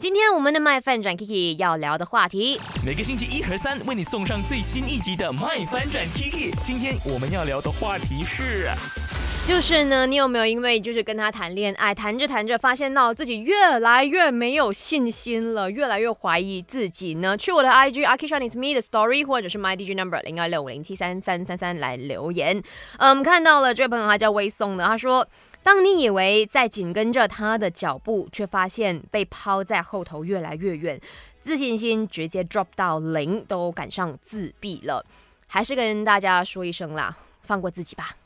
今天我们的麦饭转 Kiki 要聊的话题，每个星期一和三为你送上最新一集的麦翻转 Kiki。今天我们要聊的话题是，就是呢，你有没有因为就是跟他谈恋爱，谈着谈着发现到自己越来越没有信心了，越来越怀疑自己呢？去我的 IG a k i s h a n is me 的 story，或者是 my DJ number 零二六五零七三三三三来留言。嗯，看到了这位朋友，他叫微松的，他说。当你以为在紧跟着他的脚步，却发现被抛在后头越来越远，自信心直接 drop 到零，都赶上自闭了。还是跟大家说一声啦，放过自己吧。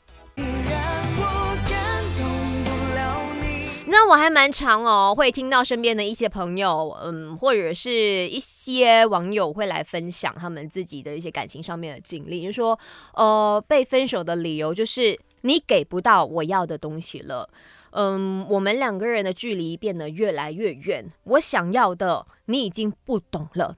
那我还蛮常哦，会听到身边的一些朋友，嗯，或者是一些网友会来分享他们自己的一些感情上面的经历，就说，呃，被分手的理由就是你给不到我要的东西了，嗯，我们两个人的距离变得越来越远，我想要的你已经不懂了。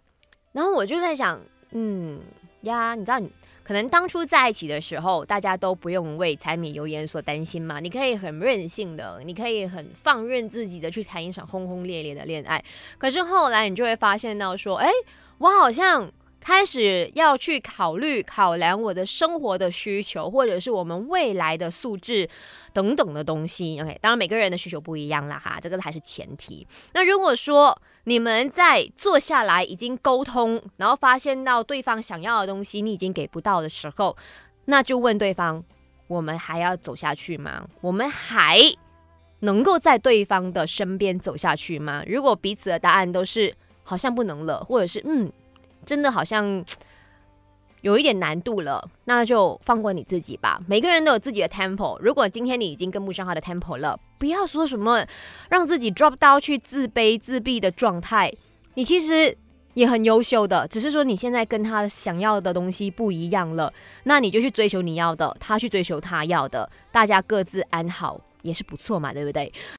然后我就在想，嗯呀，你知道你。可能当初在一起的时候，大家都不用为柴米油盐所担心嘛。你可以很任性的，你可以很放任自己的去谈一场轰轰烈烈的恋爱。可是后来你就会发现到说，哎，我好像。开始要去考虑、考量我的生活的需求，或者是我们未来的素质等等的东西。OK，当然每个人的需求不一样啦，哈，这个还是前提。那如果说你们在坐下来已经沟通，然后发现到对方想要的东西你已经给不到的时候，那就问对方：我们还要走下去吗？我们还能够在对方的身边走下去吗？如果彼此的答案都是好像不能了，或者是嗯。真的好像有一点难度了，那就放过你自己吧。每个人都有自己的 tempo。如果今天你已经跟不上他的 tempo 了，不要说什么让自己 drop 到去自卑自闭的状态。你其实也很优秀的，只是说你现在跟他想要的东西不一样了，那你就去追求你要的，他去追求他要的，大家各自安好也是不错嘛，对不对？